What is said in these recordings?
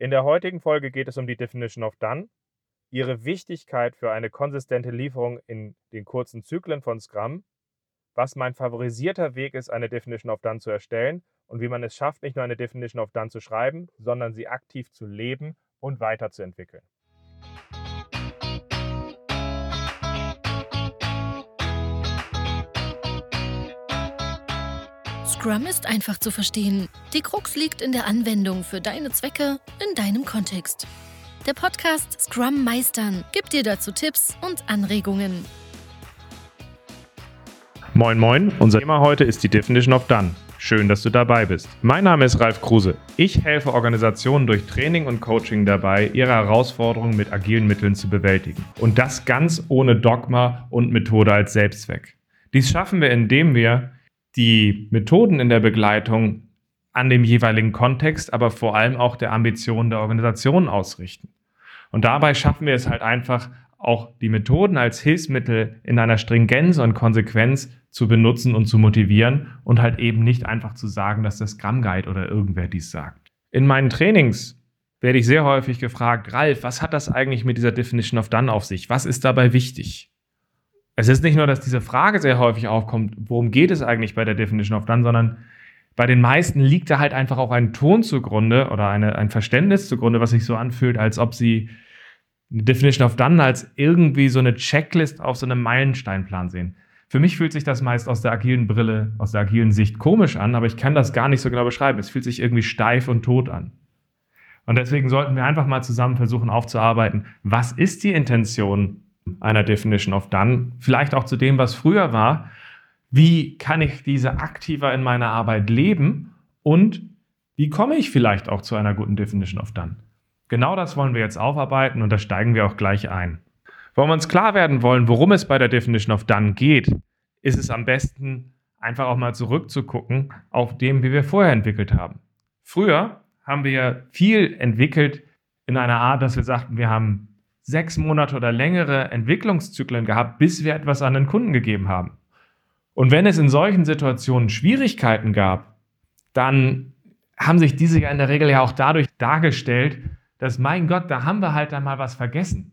In der heutigen Folge geht es um die Definition of Done, ihre Wichtigkeit für eine konsistente Lieferung in den kurzen Zyklen von Scrum, was mein favorisierter Weg ist, eine Definition of Done zu erstellen und wie man es schafft, nicht nur eine Definition of Done zu schreiben, sondern sie aktiv zu leben und weiterzuentwickeln. Scrum ist einfach zu verstehen. Die Krux liegt in der Anwendung für deine Zwecke in deinem Kontext. Der Podcast Scrum Meistern gibt dir dazu Tipps und Anregungen. Moin Moin, unser Thema heute ist die Definition of Done. Schön, dass du dabei bist. Mein Name ist Ralf Kruse. Ich helfe Organisationen durch Training und Coaching dabei, ihre Herausforderungen mit agilen Mitteln zu bewältigen. Und das ganz ohne Dogma und Methode als Selbstzweck. Dies schaffen wir, indem wir die Methoden in der Begleitung an dem jeweiligen Kontext, aber vor allem auch der Ambition der Organisation ausrichten. Und dabei schaffen wir es halt einfach, auch die Methoden als Hilfsmittel in einer Stringenz und Konsequenz zu benutzen und zu motivieren und halt eben nicht einfach zu sagen, dass das Scrum Guide oder irgendwer dies sagt. In meinen Trainings werde ich sehr häufig gefragt, Ralf, was hat das eigentlich mit dieser Definition of Done auf sich? Was ist dabei wichtig? Es ist nicht nur, dass diese Frage sehr häufig aufkommt, worum geht es eigentlich bei der Definition of Done, sondern bei den meisten liegt da halt einfach auch ein Ton zugrunde oder eine, ein Verständnis zugrunde, was sich so anfühlt, als ob sie eine Definition of Done als irgendwie so eine Checklist auf so einem Meilensteinplan sehen. Für mich fühlt sich das meist aus der agilen Brille, aus der agilen Sicht komisch an, aber ich kann das gar nicht so genau beschreiben. Es fühlt sich irgendwie steif und tot an. Und deswegen sollten wir einfach mal zusammen versuchen aufzuarbeiten, was ist die Intention einer Definition of Done, vielleicht auch zu dem, was früher war. Wie kann ich diese aktiver in meiner Arbeit leben und wie komme ich vielleicht auch zu einer guten Definition of Done? Genau das wollen wir jetzt aufarbeiten und da steigen wir auch gleich ein. Wenn wir uns klar werden wollen, worum es bei der Definition of Done geht, ist es am besten, einfach auch mal zurückzugucken auf dem, wie wir vorher entwickelt haben. Früher haben wir viel entwickelt in einer Art, dass wir sagten, wir haben sechs Monate oder längere Entwicklungszyklen gehabt, bis wir etwas an den Kunden gegeben haben. Und wenn es in solchen Situationen Schwierigkeiten gab, dann haben sich diese ja in der Regel ja auch dadurch dargestellt, dass mein Gott, da haben wir halt dann mal was vergessen.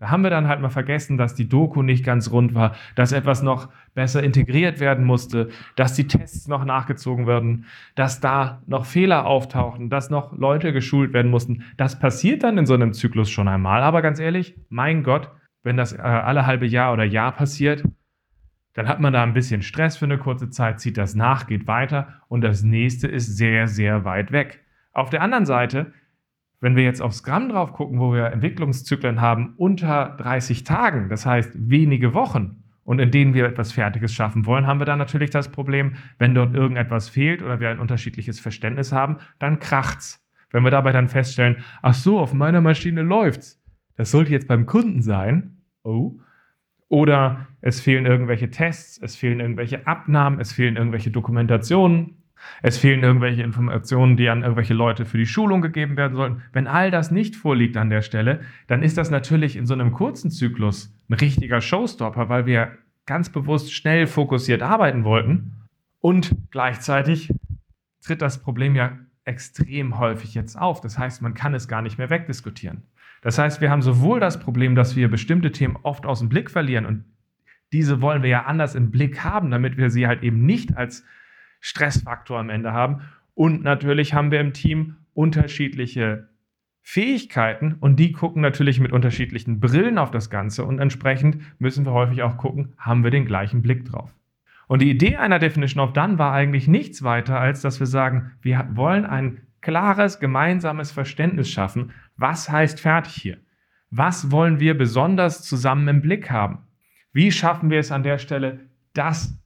Da haben wir dann halt mal vergessen, dass die Doku nicht ganz rund war, dass etwas noch besser integriert werden musste, dass die Tests noch nachgezogen werden, dass da noch Fehler auftauchen, dass noch Leute geschult werden mussten. Das passiert dann in so einem Zyklus schon einmal. Aber ganz ehrlich, mein Gott, wenn das äh, alle halbe Jahr oder Jahr passiert, dann hat man da ein bisschen Stress für eine kurze Zeit, zieht das nach, geht weiter und das nächste ist sehr, sehr weit weg. Auf der anderen Seite wenn wir jetzt auf Scrum drauf gucken, wo wir Entwicklungszyklen haben unter 30 Tagen, das heißt wenige Wochen, und in denen wir etwas Fertiges schaffen wollen, haben wir dann natürlich das Problem, wenn dort irgendetwas fehlt oder wir ein unterschiedliches Verständnis haben, dann kracht's. Wenn wir dabei dann feststellen, ach so, auf meiner Maschine läuft's. Das sollte jetzt beim Kunden sein. Oh. Oder es fehlen irgendwelche Tests, es fehlen irgendwelche Abnahmen, es fehlen irgendwelche Dokumentationen, es fehlen irgendwelche Informationen, die an irgendwelche Leute für die Schulung gegeben werden sollten. Wenn all das nicht vorliegt an der Stelle, dann ist das natürlich in so einem kurzen Zyklus ein richtiger Showstopper, weil wir ganz bewusst schnell fokussiert arbeiten wollten. Und gleichzeitig tritt das Problem ja extrem häufig jetzt auf. Das heißt, man kann es gar nicht mehr wegdiskutieren. Das heißt, wir haben sowohl das Problem, dass wir bestimmte Themen oft aus dem Blick verlieren und diese wollen wir ja anders im Blick haben, damit wir sie halt eben nicht als Stressfaktor am Ende haben. Und natürlich haben wir im Team unterschiedliche Fähigkeiten und die gucken natürlich mit unterschiedlichen Brillen auf das Ganze und entsprechend müssen wir häufig auch gucken, haben wir den gleichen Blick drauf. Und die Idee einer Definition of Done war eigentlich nichts weiter, als dass wir sagen, wir wollen ein klares gemeinsames Verständnis schaffen, was heißt fertig hier? Was wollen wir besonders zusammen im Blick haben? Wie schaffen wir es an der Stelle, das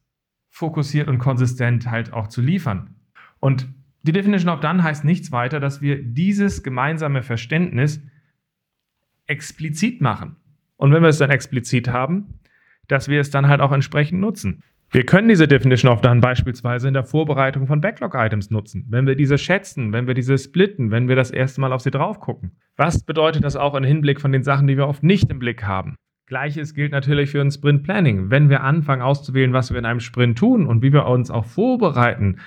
fokussiert und konsistent halt auch zu liefern. Und die Definition of Done heißt nichts weiter, dass wir dieses gemeinsame Verständnis explizit machen. Und wenn wir es dann explizit haben, dass wir es dann halt auch entsprechend nutzen. Wir können diese Definition of Done beispielsweise in der Vorbereitung von Backlog-Items nutzen, wenn wir diese schätzen, wenn wir diese splitten, wenn wir das erste Mal auf sie drauf gucken. Was bedeutet das auch im Hinblick von den Sachen, die wir oft nicht im Blick haben? Gleiches gilt natürlich für ein Sprint Planning. Wenn wir anfangen auszuwählen, was wir in einem Sprint tun und wie wir uns auch vorbereiten,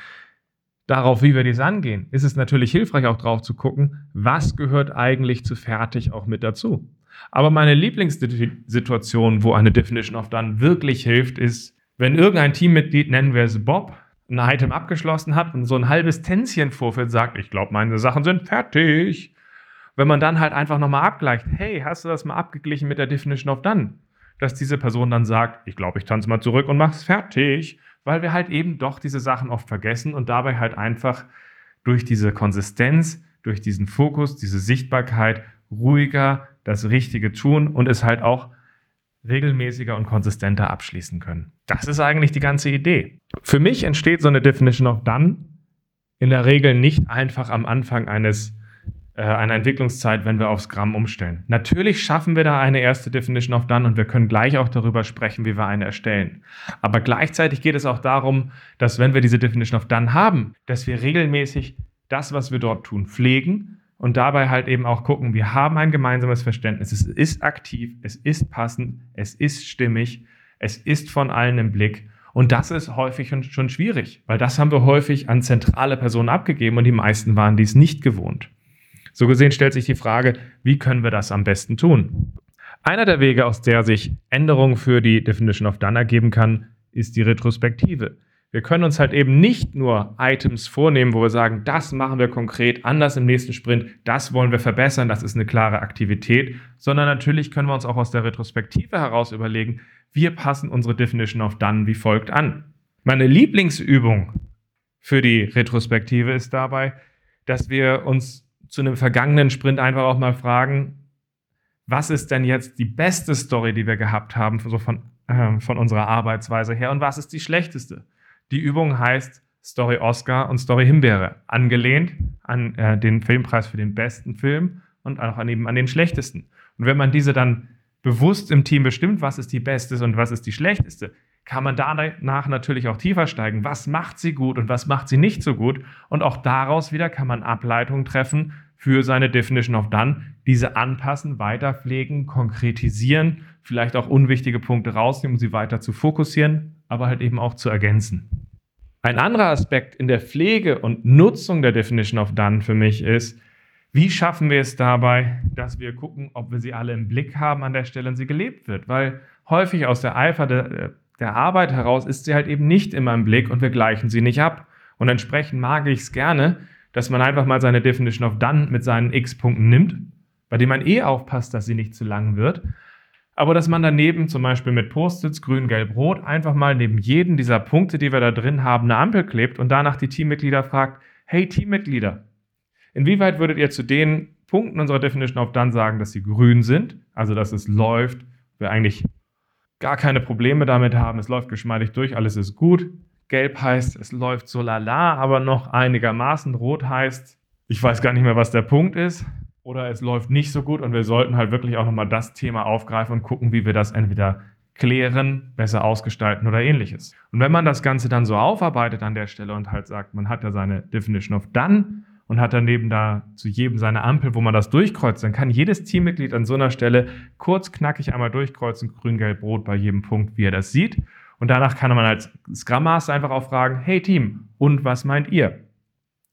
darauf, wie wir dies angehen, ist es natürlich hilfreich, auch drauf zu gucken, was gehört eigentlich zu fertig auch mit dazu. Aber meine Lieblingssituation, wo eine Definition of Done wirklich hilft, ist, wenn irgendein Teammitglied, nennen wir es Bob, ein Item abgeschlossen hat und so ein halbes Tänzchen vorführt, sagt, ich glaube, meine Sachen sind fertig. Wenn man dann halt einfach nochmal abgleicht, hey, hast du das mal abgeglichen mit der Definition of Done? Dass diese Person dann sagt, ich glaube, ich tanze mal zurück und mach's fertig weil wir halt eben doch diese Sachen oft vergessen und dabei halt einfach durch diese Konsistenz, durch diesen Fokus, diese Sichtbarkeit ruhiger das Richtige tun und es halt auch regelmäßiger und konsistenter abschließen können. Das ist eigentlich die ganze Idee. Für mich entsteht so eine Definition of Done in der Regel nicht einfach am Anfang eines äh, einer Entwicklungszeit, wenn wir auf Scrum umstellen. Natürlich schaffen wir da eine erste Definition of Done und wir können gleich auch darüber sprechen, wie wir eine erstellen. Aber gleichzeitig geht es auch darum, dass wenn wir diese Definition of Done haben, dass wir regelmäßig das, was wir dort tun, pflegen und dabei halt eben auch gucken, wir haben ein gemeinsames Verständnis. Es ist aktiv, es ist passend, es ist stimmig, es ist von allen im Blick. Und das ist häufig schon schwierig, weil das haben wir häufig an zentrale Personen abgegeben und die meisten waren dies nicht gewohnt. So gesehen stellt sich die Frage, wie können wir das am besten tun? Einer der Wege, aus der sich Änderungen für die Definition of Done ergeben kann, ist die Retrospektive. Wir können uns halt eben nicht nur Items vornehmen, wo wir sagen, das machen wir konkret anders im nächsten Sprint, das wollen wir verbessern, das ist eine klare Aktivität, sondern natürlich können wir uns auch aus der Retrospektive heraus überlegen, wir passen unsere Definition of Done wie folgt an. Meine Lieblingsübung für die Retrospektive ist dabei, dass wir uns zu einem vergangenen Sprint einfach auch mal fragen, was ist denn jetzt die beste Story, die wir gehabt haben, so von, äh, von unserer Arbeitsweise her, und was ist die schlechteste? Die Übung heißt Story Oscar und Story Himbeere, angelehnt an äh, den Filmpreis für den besten Film und auch an, eben an den schlechtesten. Und wenn man diese dann bewusst im Team bestimmt, was ist die beste und was ist die schlechteste, kann man danach natürlich auch tiefer steigen. Was macht sie gut und was macht sie nicht so gut? Und auch daraus wieder kann man Ableitungen treffen für seine Definition of Done, diese anpassen, weiterpflegen, konkretisieren, vielleicht auch unwichtige Punkte rausnehmen, um sie weiter zu fokussieren, aber halt eben auch zu ergänzen. Ein anderer Aspekt in der Pflege und Nutzung der Definition of Done für mich ist, wie schaffen wir es dabei, dass wir gucken, ob wir sie alle im Blick haben an der Stelle und sie gelebt wird? Weil häufig aus der Eifer der, der Arbeit heraus ist sie halt eben nicht immer im Blick und wir gleichen sie nicht ab. Und entsprechend mag ich es gerne, dass man einfach mal seine Definition of Done mit seinen X-Punkten nimmt, bei dem man eh aufpasst, dass sie nicht zu lang wird. Aber dass man daneben zum Beispiel mit Post-its grün, gelb, rot einfach mal neben jeden dieser Punkte, die wir da drin haben, eine Ampel klebt und danach die Teammitglieder fragt, hey Teammitglieder, inwieweit würdet ihr zu den Punkten unserer Definition of Done sagen, dass sie grün sind, also dass es läuft, wir eigentlich gar keine Probleme damit haben, es läuft geschmeidig durch, alles ist gut. Gelb heißt, es läuft so lala, aber noch einigermaßen. Rot heißt, ich weiß gar nicht mehr, was der Punkt ist. Oder es läuft nicht so gut und wir sollten halt wirklich auch nochmal das Thema aufgreifen und gucken, wie wir das entweder klären, besser ausgestalten oder ähnliches. Und wenn man das Ganze dann so aufarbeitet an der Stelle und halt sagt, man hat ja seine Definition of Done und hat daneben da zu jedem seine Ampel, wo man das durchkreuzt, dann kann jedes Teammitglied an so einer Stelle kurz knackig einmal durchkreuzen, grün, gelb, rot bei jedem Punkt, wie er das sieht. Und danach kann man als Scrum Master einfach auch fragen, hey Team, und was meint ihr?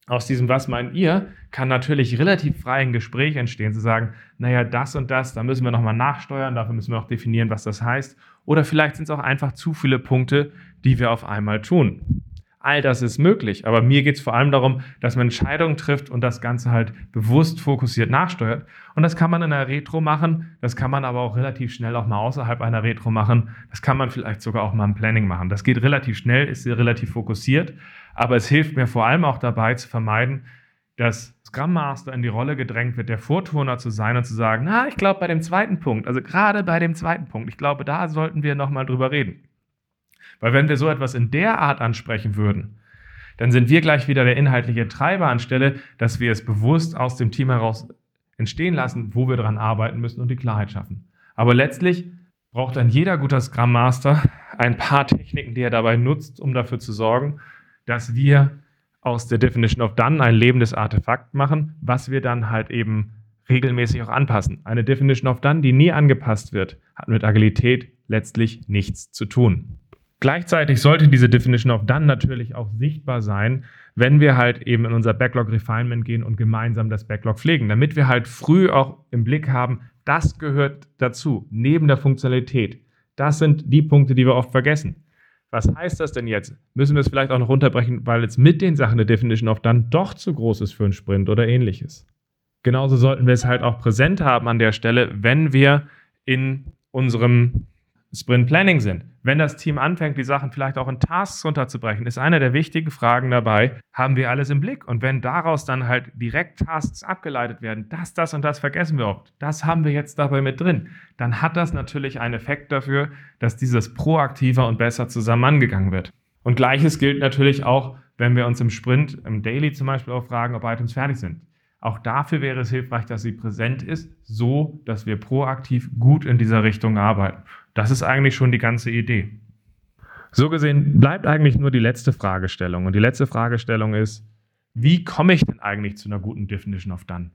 Aus diesem Was meint ihr kann natürlich relativ frei ein Gespräch entstehen, zu sagen, naja, das und das, da müssen wir nochmal nachsteuern, dafür müssen wir auch definieren, was das heißt. Oder vielleicht sind es auch einfach zu viele Punkte, die wir auf einmal tun. All das ist möglich, aber mir geht es vor allem darum, dass man Entscheidungen trifft und das Ganze halt bewusst fokussiert nachsteuert. Und das kann man in einer Retro machen, das kann man aber auch relativ schnell auch mal außerhalb einer Retro machen. Das kann man vielleicht sogar auch mal im Planning machen. Das geht relativ schnell, ist relativ fokussiert, aber es hilft mir vor allem auch dabei zu vermeiden, dass Scrum Master in die Rolle gedrängt wird, der Vorturner zu sein und zu sagen, na, ich glaube bei dem zweiten Punkt, also gerade bei dem zweiten Punkt, ich glaube, da sollten wir nochmal drüber reden. Weil wenn wir so etwas in der Art ansprechen würden, dann sind wir gleich wieder der inhaltliche Treiber anstelle, dass wir es bewusst aus dem Team heraus entstehen lassen, wo wir daran arbeiten müssen und die Klarheit schaffen. Aber letztlich braucht dann jeder guter Scrum Master ein paar Techniken, die er dabei nutzt, um dafür zu sorgen, dass wir aus der Definition of Done ein lebendes Artefakt machen, was wir dann halt eben regelmäßig auch anpassen. Eine Definition of Done, die nie angepasst wird, hat mit Agilität letztlich nichts zu tun. Gleichzeitig sollte diese Definition of Done natürlich auch sichtbar sein, wenn wir halt eben in unser Backlog Refinement gehen und gemeinsam das Backlog pflegen, damit wir halt früh auch im Blick haben, das gehört dazu, neben der Funktionalität. Das sind die Punkte, die wir oft vergessen. Was heißt das denn jetzt? Müssen wir es vielleicht auch noch runterbrechen, weil es mit den Sachen der Definition of Done doch zu groß ist für einen Sprint oder ähnliches? Genauso sollten wir es halt auch präsent haben an der Stelle, wenn wir in unserem Sprint Planning sind. Wenn das Team anfängt, die Sachen vielleicht auch in Tasks runterzubrechen, ist eine der wichtigen Fragen dabei, haben wir alles im Blick? Und wenn daraus dann halt direkt Tasks abgeleitet werden, das, das und das vergessen wir oft, das haben wir jetzt dabei mit drin, dann hat das natürlich einen Effekt dafür, dass dieses proaktiver und besser zusammen angegangen wird. Und gleiches gilt natürlich auch, wenn wir uns im Sprint, im Daily zum Beispiel auch fragen, ob Items fertig sind. Auch dafür wäre es hilfreich, dass sie präsent ist, so dass wir proaktiv gut in dieser Richtung arbeiten. Das ist eigentlich schon die ganze Idee. So gesehen bleibt eigentlich nur die letzte Fragestellung. Und die letzte Fragestellung ist, wie komme ich denn eigentlich zu einer guten Definition of Done?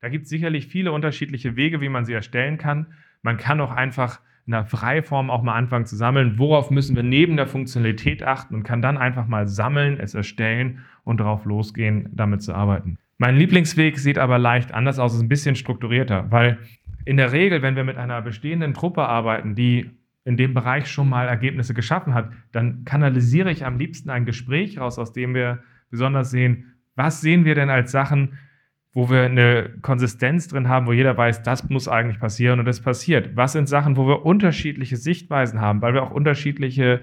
Da gibt es sicherlich viele unterschiedliche Wege, wie man sie erstellen kann. Man kann auch einfach in einer Freiform auch mal anfangen zu sammeln. Worauf müssen wir neben der Funktionalität achten und kann dann einfach mal sammeln, es erstellen und darauf losgehen, damit zu arbeiten. Mein Lieblingsweg sieht aber leicht anders aus, ist ein bisschen strukturierter, weil in der Regel, wenn wir mit einer bestehenden Truppe arbeiten, die in dem Bereich schon mal Ergebnisse geschaffen hat, dann kanalisiere ich am liebsten ein Gespräch raus, aus dem wir besonders sehen, was sehen wir denn als Sachen, wo wir eine Konsistenz drin haben, wo jeder weiß, das muss eigentlich passieren und es passiert. Was sind Sachen, wo wir unterschiedliche Sichtweisen haben, weil wir auch unterschiedliche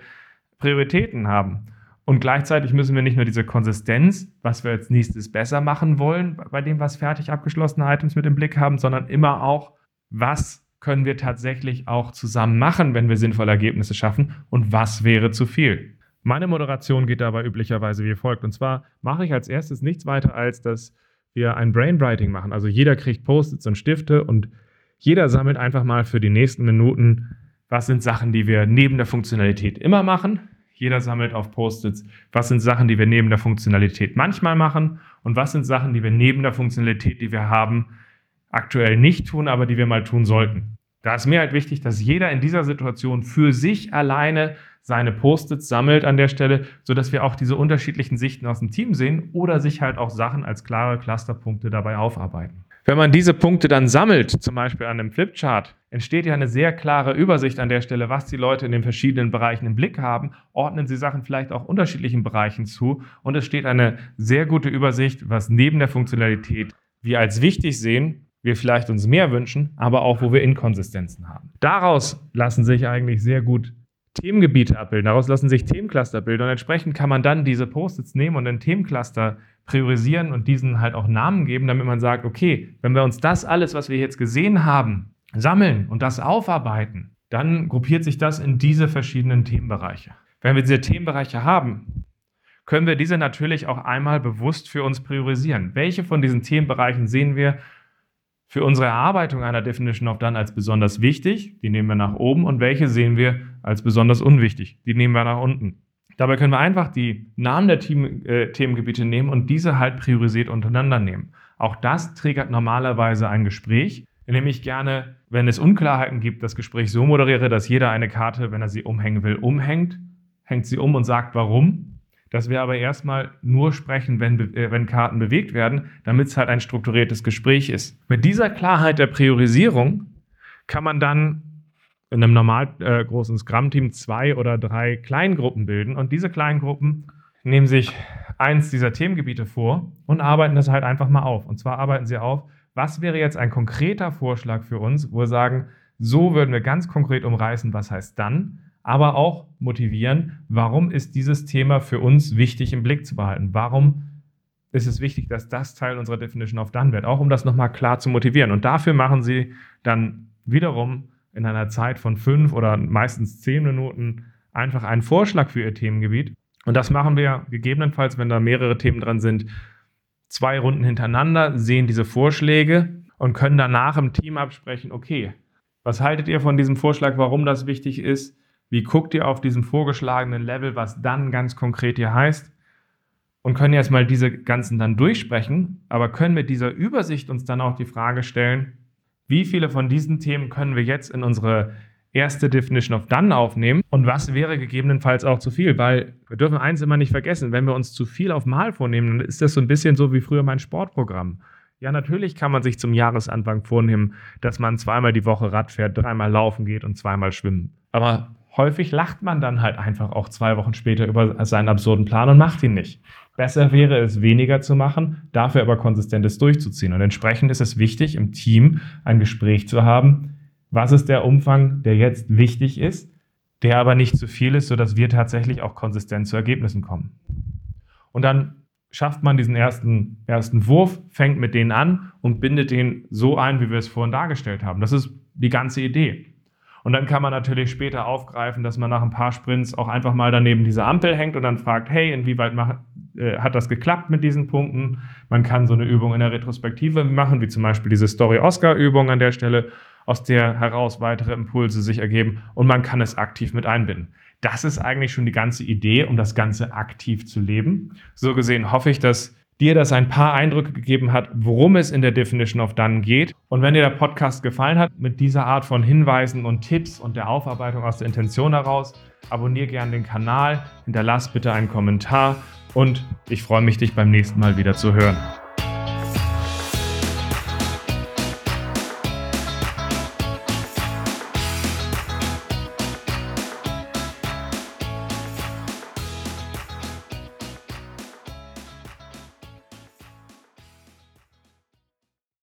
Prioritäten haben. Und gleichzeitig müssen wir nicht nur diese Konsistenz, was wir als nächstes besser machen wollen, bei dem, was fertig abgeschlossene Items mit im Blick haben, sondern immer auch, was können wir tatsächlich auch zusammen machen, wenn wir sinnvolle Ergebnisse schaffen und was wäre zu viel. Meine Moderation geht dabei üblicherweise wie folgt. Und zwar mache ich als erstes nichts weiter, als dass wir ein Brainwriting machen. Also jeder kriegt Post-its und Stifte und jeder sammelt einfach mal für die nächsten Minuten, was sind Sachen, die wir neben der Funktionalität immer machen. Jeder sammelt auf Post-its, was sind Sachen, die wir neben der Funktionalität manchmal machen und was sind Sachen, die wir neben der Funktionalität, die wir haben, aktuell nicht tun, aber die wir mal tun sollten. Da ist mir halt wichtig, dass jeder in dieser Situation für sich alleine seine Post-its sammelt an der Stelle, sodass wir auch diese unterschiedlichen Sichten aus dem Team sehen oder sich halt auch Sachen als klare Clusterpunkte dabei aufarbeiten. Wenn man diese Punkte dann sammelt, zum Beispiel an einem Flipchart, entsteht ja eine sehr klare Übersicht an der Stelle, was die Leute in den verschiedenen Bereichen im Blick haben, ordnen sie Sachen vielleicht auch unterschiedlichen Bereichen zu und es steht eine sehr gute Übersicht, was neben der Funktionalität wir als wichtig sehen, wir vielleicht uns mehr wünschen, aber auch wo wir Inkonsistenzen haben. Daraus lassen sich eigentlich sehr gut Themengebiete abbilden. Daraus lassen sich Themencluster bilden und entsprechend kann man dann diese Post-its nehmen und ein Themencluster priorisieren und diesen halt auch Namen geben, damit man sagt, okay, wenn wir uns das alles, was wir jetzt gesehen haben, sammeln und das aufarbeiten, dann gruppiert sich das in diese verschiedenen Themenbereiche. Wenn wir diese Themenbereiche haben, können wir diese natürlich auch einmal bewusst für uns priorisieren. Welche von diesen Themenbereichen sehen wir für unsere Erarbeitung einer Definition of Done als besonders wichtig, die nehmen wir nach oben, und welche sehen wir als besonders unwichtig, die nehmen wir nach unten. Dabei können wir einfach die Namen der Team, äh, Themengebiete nehmen und diese halt priorisiert untereinander nehmen. Auch das triggert normalerweise ein Gespräch, in dem ich gerne, wenn es Unklarheiten gibt, das Gespräch so moderiere, dass jeder eine Karte, wenn er sie umhängen will, umhängt, hängt sie um und sagt warum dass wir aber erstmal nur sprechen, wenn, äh, wenn Karten bewegt werden, damit es halt ein strukturiertes Gespräch ist. Mit dieser Klarheit der Priorisierung kann man dann in einem normal äh, großen Scrum-Team zwei oder drei Kleingruppen bilden und diese Kleingruppen nehmen sich eins dieser Themengebiete vor und arbeiten das halt einfach mal auf. Und zwar arbeiten sie auf, was wäre jetzt ein konkreter Vorschlag für uns, wo wir sagen, so würden wir ganz konkret umreißen, was heißt dann, aber auch motivieren, warum ist dieses Thema für uns wichtig im Blick zu behalten? Warum ist es wichtig, dass das Teil unserer Definition of Done wird? Auch um das nochmal klar zu motivieren. Und dafür machen Sie dann wiederum in einer Zeit von fünf oder meistens zehn Minuten einfach einen Vorschlag für Ihr Themengebiet. Und das machen wir gegebenenfalls, wenn da mehrere Themen dran sind, zwei Runden hintereinander, sehen diese Vorschläge und können danach im Team absprechen, okay, was haltet ihr von diesem Vorschlag, warum das wichtig ist? Wie guckt ihr auf diesem vorgeschlagenen Level, was dann ganz konkret hier heißt? Und können jetzt mal diese ganzen dann durchsprechen, aber können mit dieser Übersicht uns dann auch die Frage stellen, wie viele von diesen Themen können wir jetzt in unsere erste Definition of Done aufnehmen und was wäre gegebenenfalls auch zu viel, weil wir dürfen eins immer nicht vergessen, wenn wir uns zu viel auf Mal vornehmen, dann ist das so ein bisschen so wie früher mein Sportprogramm. Ja, natürlich kann man sich zum Jahresanfang vornehmen, dass man zweimal die Woche Rad fährt, dreimal laufen geht und zweimal schwimmen. Aber häufig lacht man dann halt einfach auch zwei Wochen später über seinen absurden Plan und macht ihn nicht. Besser wäre es, weniger zu machen, dafür aber konsistentes durchzuziehen. Und entsprechend ist es wichtig, im Team ein Gespräch zu haben, was ist der Umfang, der jetzt wichtig ist, der aber nicht zu viel ist, sodass wir tatsächlich auch konsistent zu Ergebnissen kommen. Und dann schafft man diesen ersten, ersten Wurf, fängt mit denen an und bindet den so ein, wie wir es vorhin dargestellt haben. Das ist die ganze Idee. Und dann kann man natürlich später aufgreifen, dass man nach ein paar Sprints auch einfach mal daneben diese Ampel hängt und dann fragt, hey, inwieweit mach, äh, hat das geklappt mit diesen Punkten? Man kann so eine Übung in der Retrospektive machen, wie zum Beispiel diese Story-Oscar-Übung an der Stelle, aus der heraus weitere Impulse sich ergeben und man kann es aktiv mit einbinden. Das ist eigentlich schon die ganze Idee, um das Ganze aktiv zu leben. So gesehen hoffe ich, dass dir das ein paar Eindrücke gegeben hat, worum es in der Definition of Done geht. Und wenn dir der Podcast gefallen hat, mit dieser Art von Hinweisen und Tipps und der Aufarbeitung aus der Intention heraus, abonniere gerne den Kanal, hinterlass bitte einen Kommentar und ich freue mich, dich beim nächsten Mal wieder zu hören.